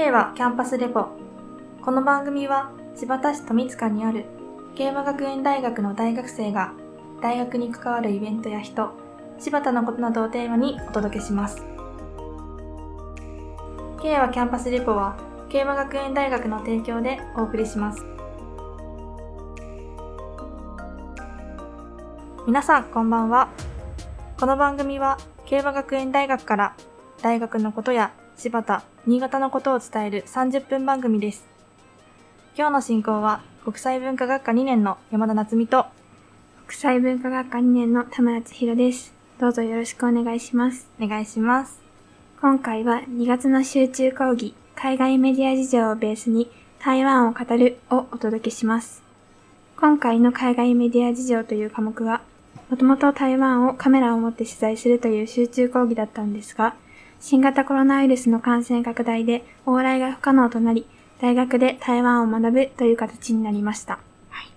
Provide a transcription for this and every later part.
K はキャンパスレポ。この番組は千葉市富塚にある慶和学園大学の大学生が大学に関わるイベントや人、柴田のことなどをテーマにお届けします。K はキャンパスレポは慶和学園大学の提供でお送りします。皆さんこんばんは。この番組は慶和学園大学から大学のことや柴田、新潟のことを伝える30分番組です。今日の進行は国際文化学科2年の山田夏美と国際文化学科2年の田村千尋です。どうぞよろしくお願いします。お願いします。今回は2月の集中講義、海外メディア事情をベースに台湾を語るをお届けします。今回の海外メディア事情という科目は、もともと台湾をカメラを持って取材するという集中講義だったんですが、新型コロナウイルスの感染拡大で往来が不可能となり、大学で台湾を学ぶという形になりました。はい、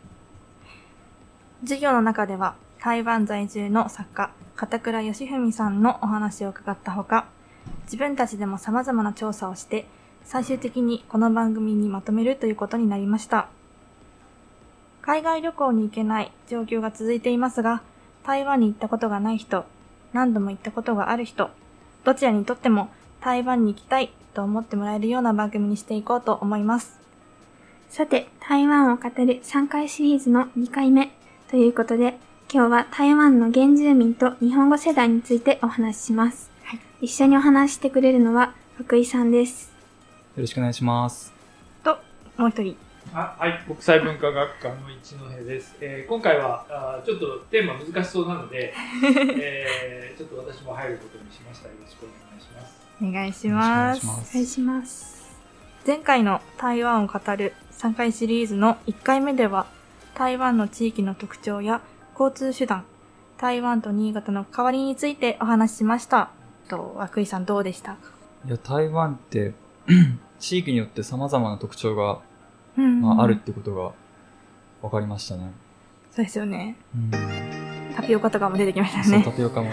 授業の中では、台湾在住の作家、片倉義文さんのお話を伺ったほか、自分たちでも様々な調査をして、最終的にこの番組にまとめるということになりました。海外旅行に行けない状況が続いていますが、台湾に行ったことがない人、何度も行ったことがある人、どちらにとっても台湾に行きたいと思ってもらえるような番組にしていこうと思います。さて、台湾を語る3回シリーズの2回目ということで、今日は台湾の原住民と日本語世代についてお話しします。はい、一緒にお話してくれるのは福井さんです。よろしくお願いします。と、もう一人。あはい、国際文化学科の一戸です。えー、今回はあちょっとテーマ難しそうなので、えー、ちょっと私も入ることにしました。よろしくお願いします。お願いします。お願いします。前回の台湾を語る3回シリーズの1回目では、台湾の地域の特徴や交通手段、台湾と新潟の代わりについてお話ししました。と、涌井さんどうでしたいや、台湾って 地域によって様々な特徴がまあ、あるってことが分かりましたね。そうですよね。うん、タピオカとかも出てきましたね。タピオカも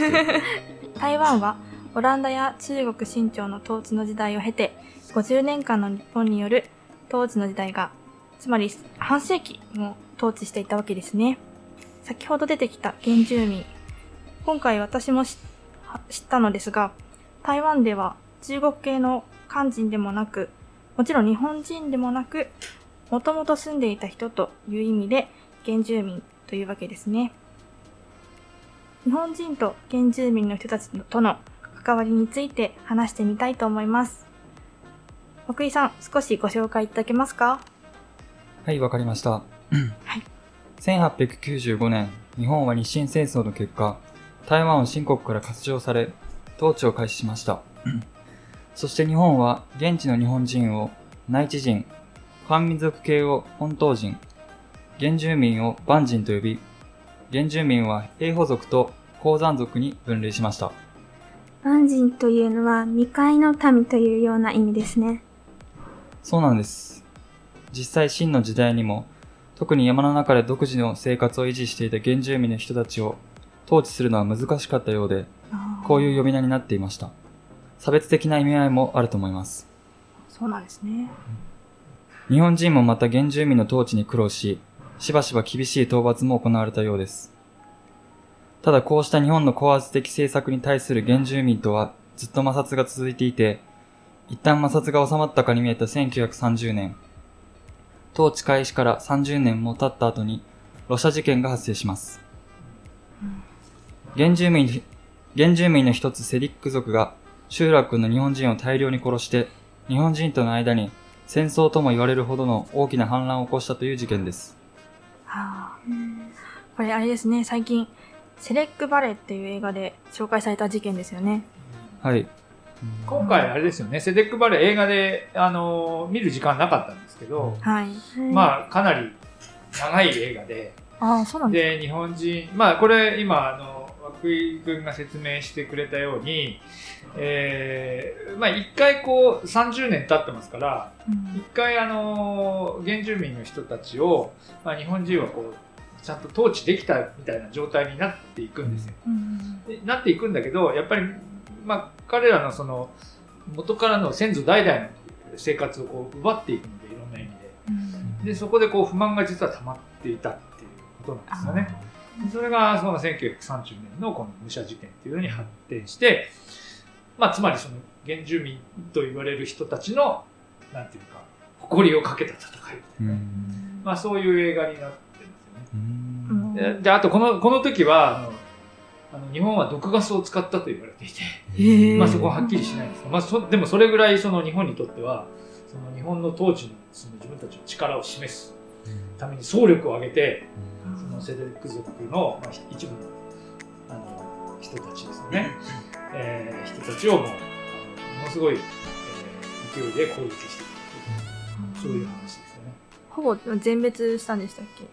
出てきて。台湾はオランダや中国清朝の統治の時代を経て、50年間の日本による統治の時代が、つまり半世紀も統治していたわけですね。先ほど出てきた原住民。今回私も知ったのですが、台湾では中国系の漢人でもなく、もちろん日本人でもなく、もともと住んでいた人という意味で原住民というわけですね。日本人と原住民の人たちとの関わりについて話してみたいと思います。奥井さん、少しご紹介いただけますか？はい、わかりました。はい。1895年、日本は日清戦争の結果、台湾を新国から割譲され、統治を開始しました。そして日本は現地の日本人を内地人、漢民族系を本島人、原住民を万人と呼び、原住民は平保族と鉱山族に分類しました。万人というのは未開の民というような意味ですね。そうなんです。実際真の時代にも、特に山の中で独自の生活を維持していた原住民の人たちを統治するのは難しかったようで、こういう呼び名になっていました。差別的な意味合いもあると思います。そうなんですね。日本人もまた原住民の統治に苦労し、しばしば厳しい討伐も行われたようです。ただこうした日本の高圧的政策に対する原住民とはずっと摩擦が続いていて、一旦摩擦が収まったかに見えた1930年、統治開始から30年も経った後に、ロシア事件が発生します。原住民、原住民の一つセリック族が集落の日本人を大量に殺して、日本人との間に戦争とも言われるほどの大きな反乱を起こしたという事件です。はあ、これあれですね、最近、セレックバレーっていう映画で紹介された事件ですよね。はい。今回あれですよね、セレックバレー映画で、あのー、見る時間なかったんですけど、はい。まあ、かなり長い映画で、ああ、そうなんですで、日本人、まあ、これ今、あの、涌井君が説明してくれたように、えー、まあ一回こう30年経ってますから、一、うん、回あの原住民の人たちを、まあ、日本人はこうちゃんと統治できたみたいな状態になっていくんですよ。うん、でなっていくんだけどやっぱり、まあ、彼らのその元からの先祖代々の生活をこう奪っていくのでいろんな意味で。でそこでこう不満が実は溜まっていたっていうことなんですよね。それがその1930年のこの武者事件っていうのに発展して、まあ、つまりその原住民と言われる人たちのなんていうか誇りをかけた戦いみたいな、まあ、そういう映画になってますよね。であとこのこの時はあのあの日本は毒ガスを使ったと言われていて、まあ、そこははっきりしないんですが、まあ、そでもそれぐらいその日本にとってはその日本の統治のその自分たちの力を示すために総力を挙げて、そのセデルク族の、まあ、一部のあの人たちですよね、えー、人たちをもうものすごい、えー、勢いで攻撃していくそういう話ですよね。ほぼ全滅したんでしたっけ？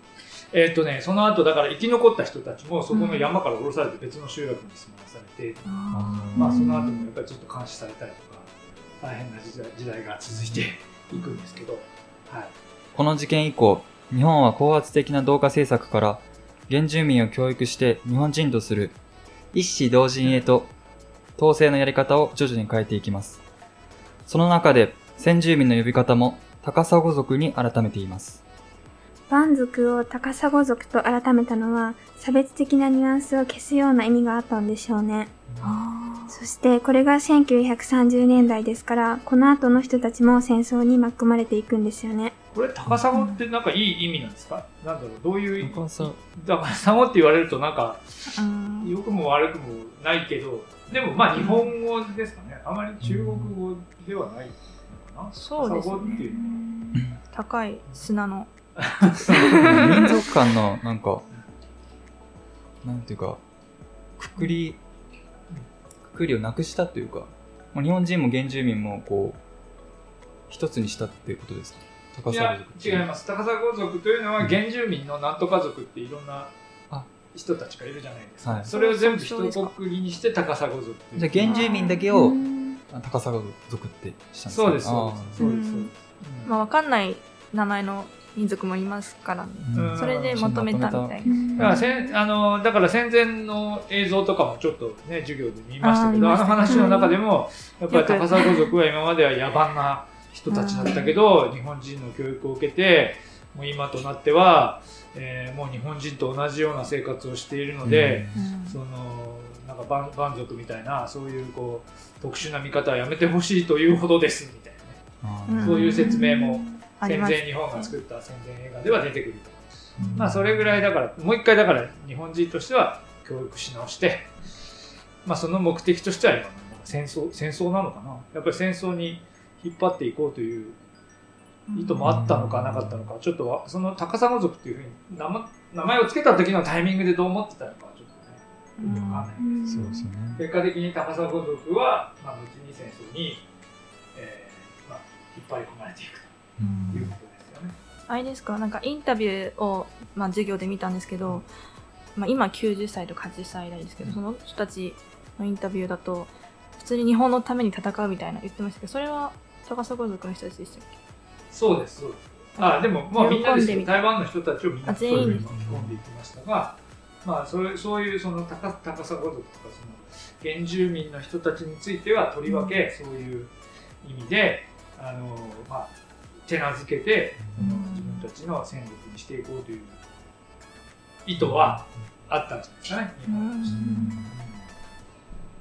えっ、とね、その後だから生き残った人たちもそこの山から降ろされて別の集落に住まわされて、うん、まあその後もやっぱりちょっと監視されたりとか大変な時代時代が続いていくんですけど、はい、この事件以降日本は高圧的な同化政策から原住民を教育して日本人とする一子同人へと統制のやり方を徐々に変えていきます。その中で先住民の呼び方も高砂族に改めています。蛮族を高砂族と改めたのは差別的なニュアンスを消すような意味があったんでしょうね。そしてこれが1930年代ですからこの後の人たちも戦争に巻き込まれていくんですよね。これ高砂ってなんかいい意味なんですか、うん、なんだろうどういう高砂。って言われるとなんか良くも悪くもないけどでもまあ日本語ですかね。あまり中国語ではないかな、そうですね。高い砂の民族間のなんかなんていうかくくりくくりをなくしたというか日本人も原住民もこう一つにしたっていうことですか高砂族違います。高砂族というのは原住民のなんとか族っていろんな人たちがいるじゃないですか、はい、それを全部一括りにして高砂族じゃあ原住民だけを高砂族ってしたんですかそうですそうです。まあ分かんない名前の民族もいますからね、うん、それでまとめたみたいな、だからせあのだから戦前の映像とかもちょっとね授業で見ましたけどあの話の中でもやっぱり高砂族は今までは野蛮な人たちだったけど、日本人の教育を受けてもう今となっては、えー、もう日本人と同じような生活をしているので、うん、そのなんか蛮蛮族みたいなそういうこう特殊な見方はやめてほしいというほどですみたいなね、そういう説明も戦前日本が作った戦前映画では出てくると、うん、まあそれぐらいだからもう一回だから日本人としては教育し直して、まあ、その目的としては今戦争戦争なのかな。やっぱり戦争に引っ張っていこうという意図もあったのかなかったのか、ちょっとその高砂族っていうふうに名名前を付けた時のタイミングでどう思ってたのかちょっとね、よくわかんないです。そうですね。結果的に高砂族は、まあ、後に戦争に、えーまあ、引っ張り込まれていくということですよね。あれですか、なんかインタビューを、まあ、授業で見たんですけど、まあ、今90歳とか80歳代ですけど、その人たちのインタビューだと、普通に日本のために戦うみたいな言ってましたけど、それは高砂族の人たちでしたっけ？そうです、そうです。あでも、まあ、みんなです台湾の人たちをみんなそういうに。巻き込んでいきましたが、まあ、そういうそういうその高高砂族とかその原住民の人たちについてはとりわけそういう意味で、あのまあ、手なずけてその自分たちの戦力にしていこうという意図はあったんじゃないですかね。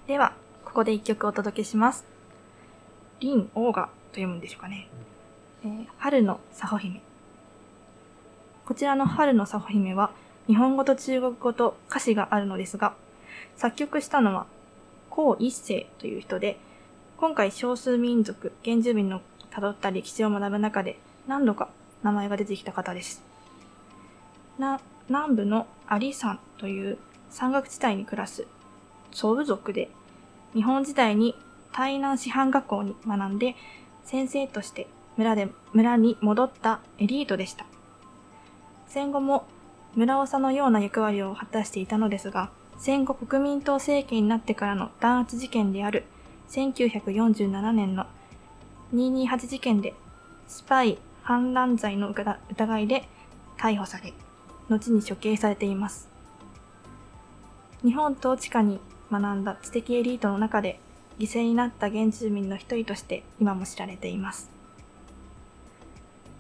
ではここで一曲お届けします。リン・オーガと読むんでしょうかね。えー、春の佐穂姫。こちらの春の佐穂姫は日本語と中国語と歌詞があるのですが、作曲したのは孔一世という人で、今回少数民族、原住民の辿った歴史を学ぶ中で何度か名前が出てきた方です。な、南部のアリ山という山岳地帯に暮らすソウ族で、日本時代に台南師範学校に学んで先生として村で、村に戻ったエリートでした。戦後も村長のような役割を果たしていたのですが、戦後国民党政権になってからの弾圧事件である1947年の228事件でスパイ反乱罪の疑いで逮捕され、後に処刑されています。日本統治下に学んだ知的エリートの中で犠牲になった原住民の一人として今も知られています。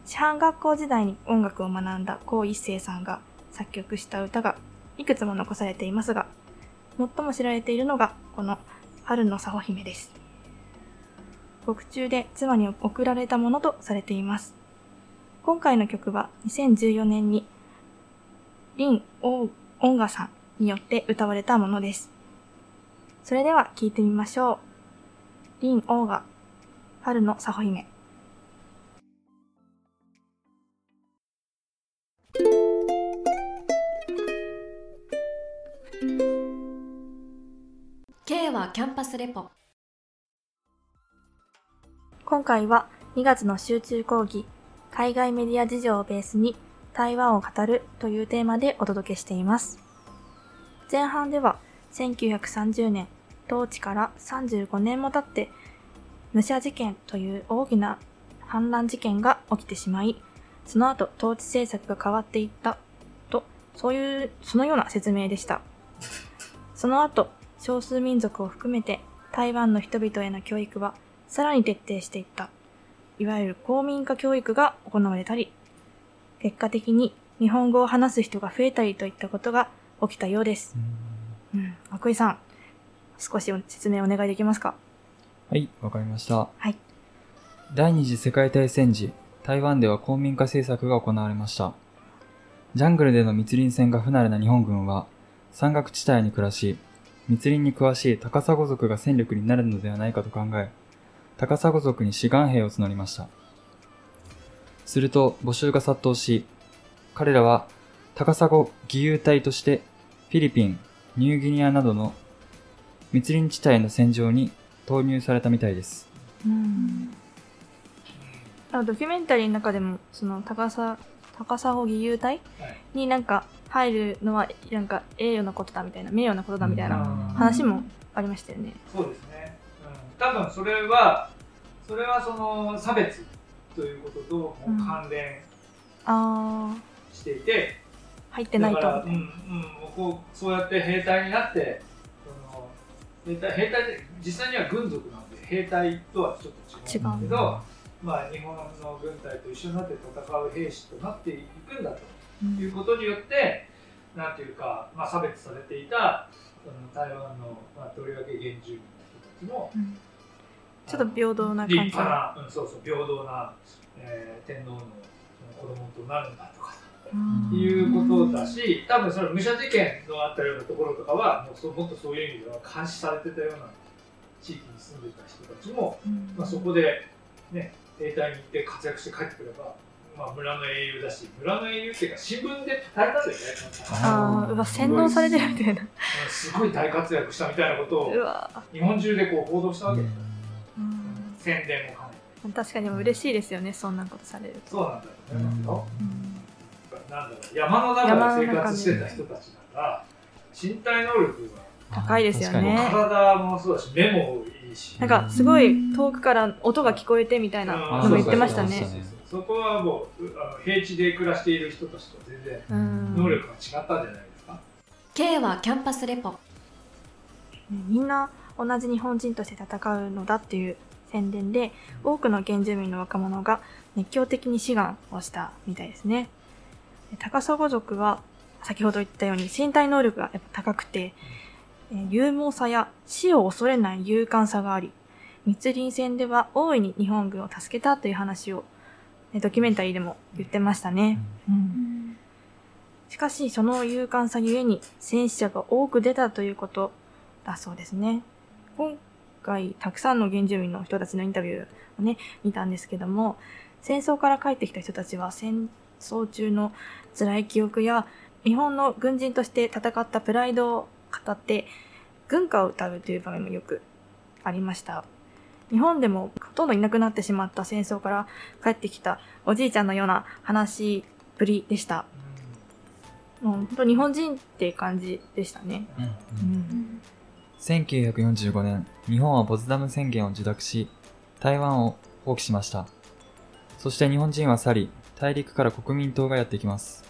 師範学校時代に音楽を学んだ高一生さんが作曲した歌がいくつも残されていますが、最も知られているのがこの春の佐穂姫です。獄中で妻に送られたものとされています。今回の曲は2014年に林音楽さんによって歌われたものです。それでは聴いてみましょう。林王が春の佐穂姫。K はキャンパスレポ。今回は2月の集中講義、海外メディア事情をベースに台湾を語るというテーマでお届けしています。前半では1930年、統治から35年も経って、武者事件という大きな反乱事件が起きてしまい、その後統治政策が変わっていったと、そういう、そのような説明でした。その後、少数民族を含めて台湾の人々への教育はさらに徹底していった。いわゆる公民化教育が行われたり、結果的に日本語を話す人が増えたりといったことが起きたようです。うん。涌井さん、少し説明お願いできますか？はい、わかりました。はい。第二次世界大戦時、台湾では公民化政策が行われました。ジャングルでの密林戦が不慣れな日本軍は、山岳地帯に暮らし、密林に詳しい高砂族が戦力になるのではないかと考え、高砂族に志願兵を募りました。すると募集が殺到し、彼らは高砂義勇隊としてフィリピン、ニューギニアなどの密林地帯の戦場に投入されたみたいです。うんあドキュメンタリーの中でもその高さ高砂義勇隊になんか入るのはなんか栄誉なことだみたいな名誉なことだみたいな話もありましたよね。そうですね。うん、多分それはそれはその差別ということとも関連していて、うん、入ってないと。うんうん、こうそうやって兵隊になって兵隊兵隊で実際には軍属なん。で兵隊とはちょっと違うん。だけど、まあ、日本の軍隊と一緒になって戦う兵士となっていくん。だということによって、うん、なん。ていうか、まあ、差別されていたその台湾の、まあ、とりわけ原住民の人たちも、うん。ちょっと平等な感じ立派な、うん、そうそう平等な、えー、天皇の子供となるん。だとかいうことだし多分その武者事件のあったようなところとかはもうそもっとそういう意味では監視されてたような地域に住んでた人たちも、まあ、そこで、ね、兵隊に行って活躍して帰ってくればまあ、村の英雄だし村の英雄っていうか新聞で伝えたんだよねああ洗脳されてるみたいな。すごい大活躍したみたいなことを日本中でこう報道したわけ。ですよ、宣伝も兼ね確かに嬉しいですよね、そんなことされると。そうなんだと思いますよ。なんだろう、山の中で生活してた人たちだから、身体能力が高いですよね。体もそうだし、目もいいし。なんか、すごい遠くから音が聞こえてみたいなのも言ってましたね。そこはもうあの平地で暮らしている人たちと全然能力が違ったんじゃないですか？K はキャンパスレポ。みんな同じ日本人として戦うのだっていう宣伝で、多くの原住民の若者が熱狂的に志願をしたみたいですね。高砂族は、先ほど言ったように身体能力がやっぱ高くて、勇猛さや死を恐れない勇敢さがあり、密林戦では大いに日本軍を助けたという話を、ドキュメンタリーでも言ってましたね。うん、しかし、その勇敢さゆえに戦死者が多く出たということだそうですね。今回たくさんの原住民の人たちのインタビューをね、見たんですけども、戦争から帰ってきた人たちは戦争中の辛い記憶や日本の軍人として戦ったプライドを語って軍歌を歌うという場面もよくありました。日本でもほとんどいなくなってしまった戦争から帰ってきたおじいちゃんのような話ぶりでした。もう本当日本人って感じでしたね。うん、うん1945年、日本はポツダム宣言を受諾し、台湾を放棄しました。そして日本人は去り、大陸から国民党がやってきます。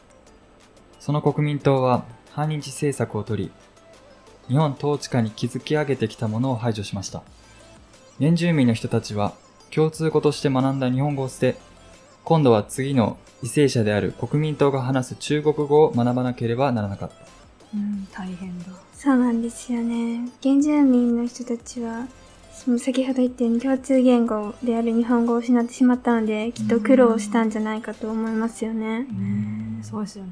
その国民党は反日政策を取り、日本統治下に築き上げてきたものを排除しました。原住民の人たちは共通語として学んだ日本語を捨て、今度は次の為政者である国民党が話す中国語を学ばなければならなかった。うん、大変だ。そうなんですよね。原住民の人たちは、先ほど言ったように共通言語である日本語を失ってしまったので、きっと苦労したんじゃないかと思いますよね。ねそうですよね。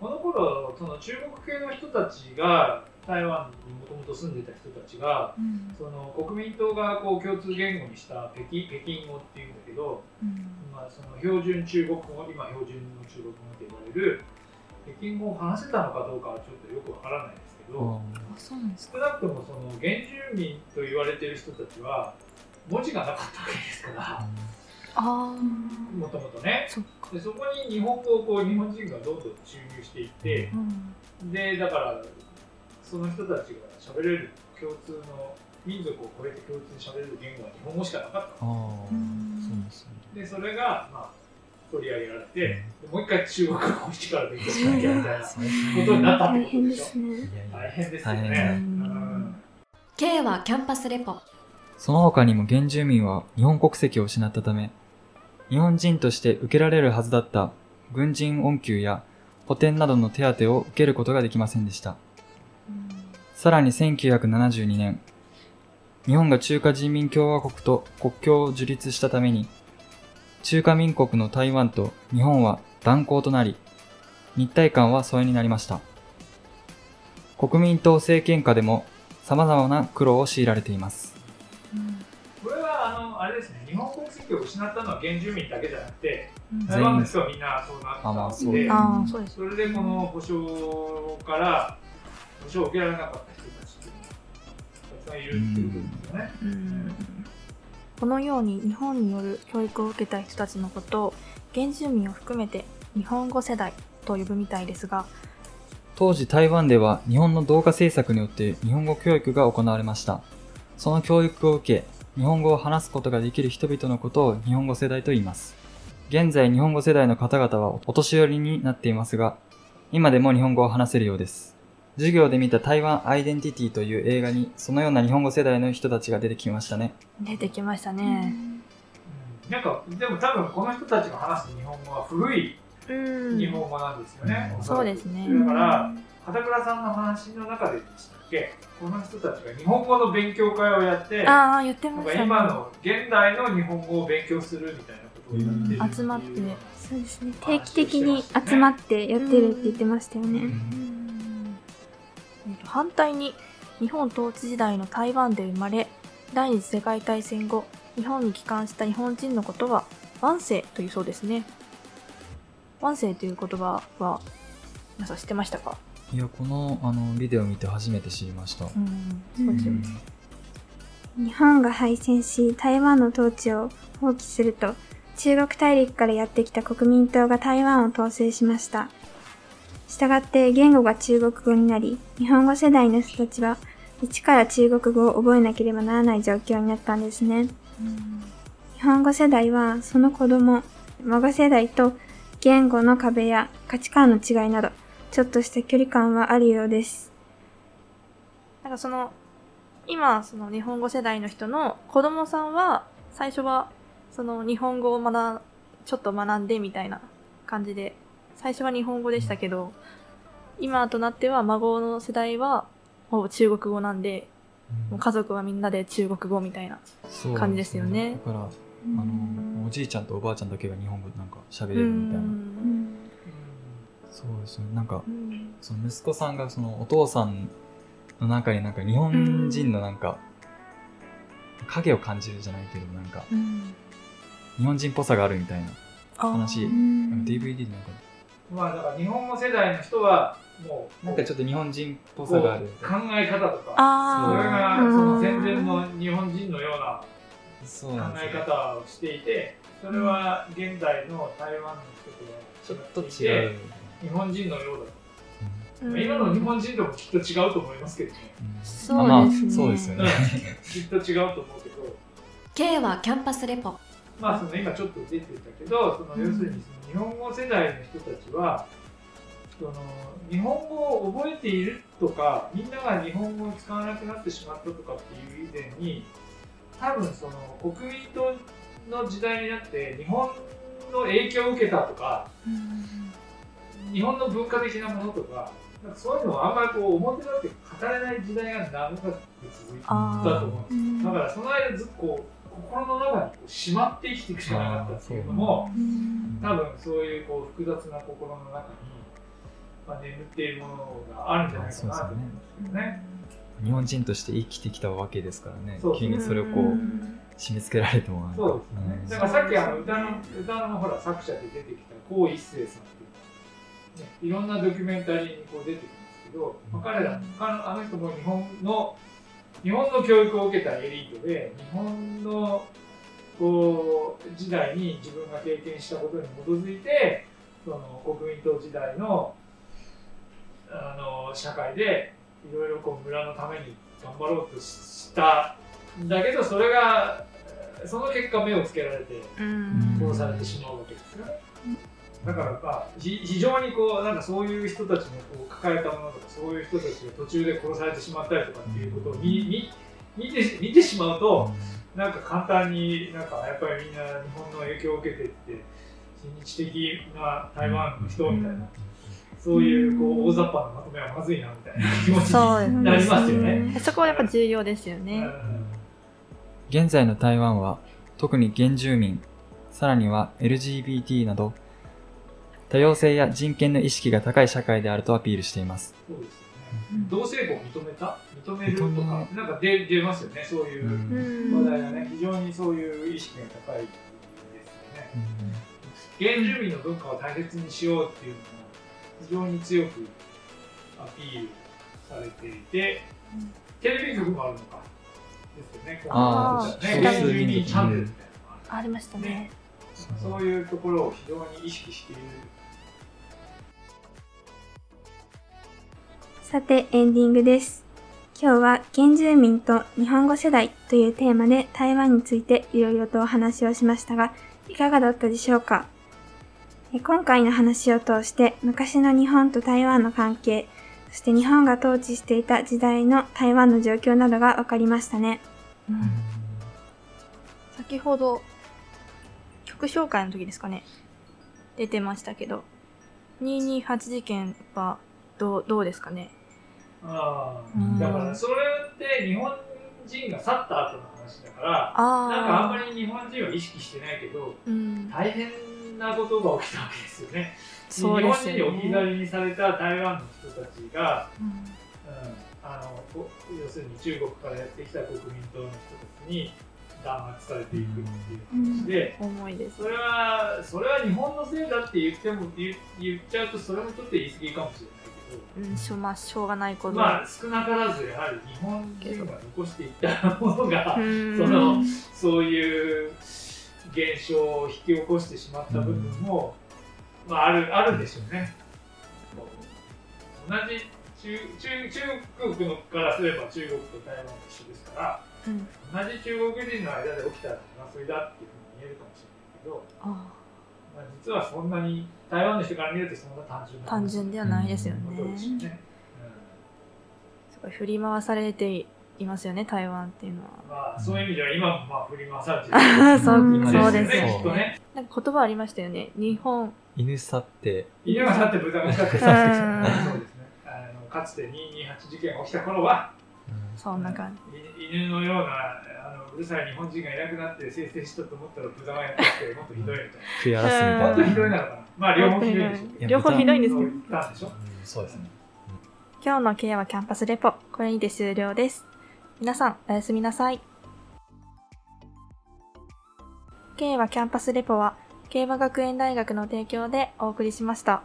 この頃その中国系の人たちが台湾にもともと住んでた人たちが、うんその国民党がこう共通言語にした北京北京語っていうんだけど、まあ、その標準中国語今標準の中国語と呼ばれる北京語を話せたのかどうかはちょっとよくわからないですけど、あ、そうなんですか。少なくともその原住民と言われている人たちは文字がなかったわけですからああ、もともとねそ。でそこに日本語をこう日本人がどんどん注入していってうん。でだからその人たちが喋れる共通の民族を超えて共通に喋れる言語は日本語しかなかったああ、そうですね。でそれが、まあ、取り上げられて、でもう一回中国語を一から勉強しなきゃみたいなことになったって大変ことでしょ大変ですよ大ね。K はキャンパスレポ。その他にも原住民は日本国籍を失ったため、日本人として受けられるはずだった軍人恩給や補填などの手当を受けることができませんでした。さらに1972年、日本が中華人民共和国と国境を樹立したために、中華民国の台湾と日本は断交となり、日台間は疎遠になりました。国民党政権下でも様々な苦労を強いられています。これはあのあれですね日本国籍を失ったのは原住民だけじゃなくてうん台湾の人はみんなそうなったあまあそうので、ああ、そ。それでこの保障から保障を受けられなかった人たちっていうのがたくさんいるっていうことですよね。うんこのように日本による教育を受けた人たちのことを原住民を含めて日本語世代と呼ぶみたいですが、当時台湾では日本の動画制作によって日本語教育が行われました。その教育を受け、日本語を話すことができる人々のことを日本語世代と言います。現在日本語世代の方々はお年寄りになっていますが、今でも日本語を話せるようです。授業で見た台湾アイデンティティという映画にそのような日本語世代の人たちが出てきましたね。出てきましたね。うんなんかでも多分この人たちが話す日本語は古いうん日本語なんですよね。うそうですねだから片倉さんの話の中ででしたっけ？この人たちが日本語の勉強会をやってああ、言ってましたね。か今の現代の日本語を勉強するみたいなことをやって集まってそうですね。定期的に集まってやってるって言ってましたよね。えっと反対に日本統治時代の台湾で生まれ第二次世界大戦後日本に帰還した日本人のことは万世というそうですね万世という言葉は皆さん知ってましたか？いや、このあのビデオを見て初めて知りました。うんそうですよね、日本が敗戦し、台湾の統治を放棄すると、中国大陸からやってきた国民党が台湾を統制しました。したがって言語が中国語になり、日本語世代の人たちは、一から中国語を覚えなければならない状況になったんですね。日本語世代は、その子供、孫世代と言語の壁や価値観の違いなど、ちょっとした距離感はあるようです。なんかその今その日本語世代の人の子供さんは最初はその日本語を学んちょっと学んでみたいな感じで最初は日本語でしたけど今となっては孫の世代はほぼ中国語なんでもう家族はみんなで中国語みたいなそう感じですよね。だから、あの、おじいちゃんとおばあちゃんだけが日本語なんか喋れうるみたいな。ん。そうですね。なんかう、ん。その息子さんがそのお父さんの中になんか日本人のなんか、影を感じるじゃないけど、なんか、うん。日本人っぽさがあるみたいな話、DVD でなんか、まあだから日本語世代の人はもうなんかちょっと日本人っぽさがある。考え方とかそれあがその戦前の日本人のようなそう考え。方をしていてそれは現代の台湾の人ちょっととは違うて。日本人のようだ今の日本人ともきっと違うと思いますけどね。うん。そうあまあですねそうですよね。きっと違うと思うけど。K はキャンパスレポまあその今ちょっと出てたけどその要するにその日本語世代の人たちはその日本語を覚えているとかみんなが日本語を使わなくなってしまったとかっていう以前に多分その国民党の時代になって日本の影響を受けたとか、日本の文化的なものとか、なんかそういうのをあんまりこう表立って語れない時代が長く続いたと思うんですだからその間ずっとこう心の中にしまって生きていくしかなかったっていうのも多分そういうこう複雑な心の中に、まあ、眠っているものがあるんじゃないかなと思うんですけどね。日本人として生きてきたわけですからね、急にそれをこう締め付けられてもそうですね。だからさっきあの歌の歌のほら作者で出てきた高一生さんっていうね、いろんなドキュメンタリーにこう出てくるんですけど、まあ、彼らあの人も日本の日本の教育を受けたエリートで日本のこう時代に自分が経験したことに基づいてその国民党時代のあの社会でいろいろこう村のために頑張ろうとしたんだけどそれがその結果目をつけられて殺されてしまうわけですよね。だからまあ非常にこうなんかそういう人たちのこう抱えたものとかそういう人たちが途中で殺されてしまったりとかっていうことを見見て見てしまうとなんか簡単になんかやっぱりみんな日本の影響を受けてって親日的な台湾の人みたいな。そういうこう大雑把なまとめはまずいなみたいな 気持ちになりますよね。そこはやっぱ重要ですよね。現在の台湾は特に原住民、さらには LGBT など多様性や人権の意識が高い社会であるとアピールしています。そうですね。同性婚認めた？認めるとか、なんか出出ますよね、そういう話題がね、非常にそういう意識が高いですよね。原住民の文化を大切にしようっていうのも非常に強くアピールされていて、テレビ局もあるのか。ですよね。ああ、ね、原住民チャンネルみたいなのがありましたね。そういうところを非常に意識しているさて、エンディングです。今日は原住民と日本語世代というテーマで台湾についていろいろとお話をしましたが、いかがだったでしょうか？今回の話を通して昔の日本と台湾の関係、そして日本が統治していた時代の台湾の状況などが分かりましたね。うん、先ほど曲紹介の時ですかね出てましたけど228事件はどうどうですかね？ああ、だからそれって日本人が去った後の話だからあなんかあんまり日本人は意識してないけど、うん、大変なことが起きたわけですよね。そうですね。日本人に置き去りにされた台湾の人たちが、うん、うん、あの要するに中国からやってきた国民党の人たちに弾圧されていくっていう話で、うん、重いですそれはそれは日本のせいだって言っても言言っちゃうとそれもちょっと言い過ぎかもしれない。うん、しょまあ、しょうがないことまあ少なからずやはり日本人が残していったものがそのそういう現象を引き起こしてしまった部分も、まあ、あるあるでしょうね。同じ中中中国のからすれば中国と台湾は一緒ですから、うん、同じ中国人の間で起きた争いだっていうふうに見えるかもしれないけど、まあ、実はそんなに台湾の人から見るとそんな単純な単純ではないですよね。ねすごい振り回されていますよね、台湾っていうのは。まあ、そういう意味では今もまあ振り回されてる、そう、そうですね。きっとね。なんか言葉ありましたよね。日本。犬去って。犬が去って豚が去って。そうですね。あのかつて228事件が起きた頃は、そんな感じ。犬のようなうるさい日本人がいなくなって生成したと思ったら豚がやってきてもっとひどいみたいな。食い荒らすみたいな。もっとひどいなのかな。まあ両方ひどいでしょ。両方ひどいんですけど。そうですね。今日のケアはキャンパスレポ、これにて終了です。皆さん、おやすみなさい。K はキャンパスレポは、競馬学園大学の提供でお送りしました。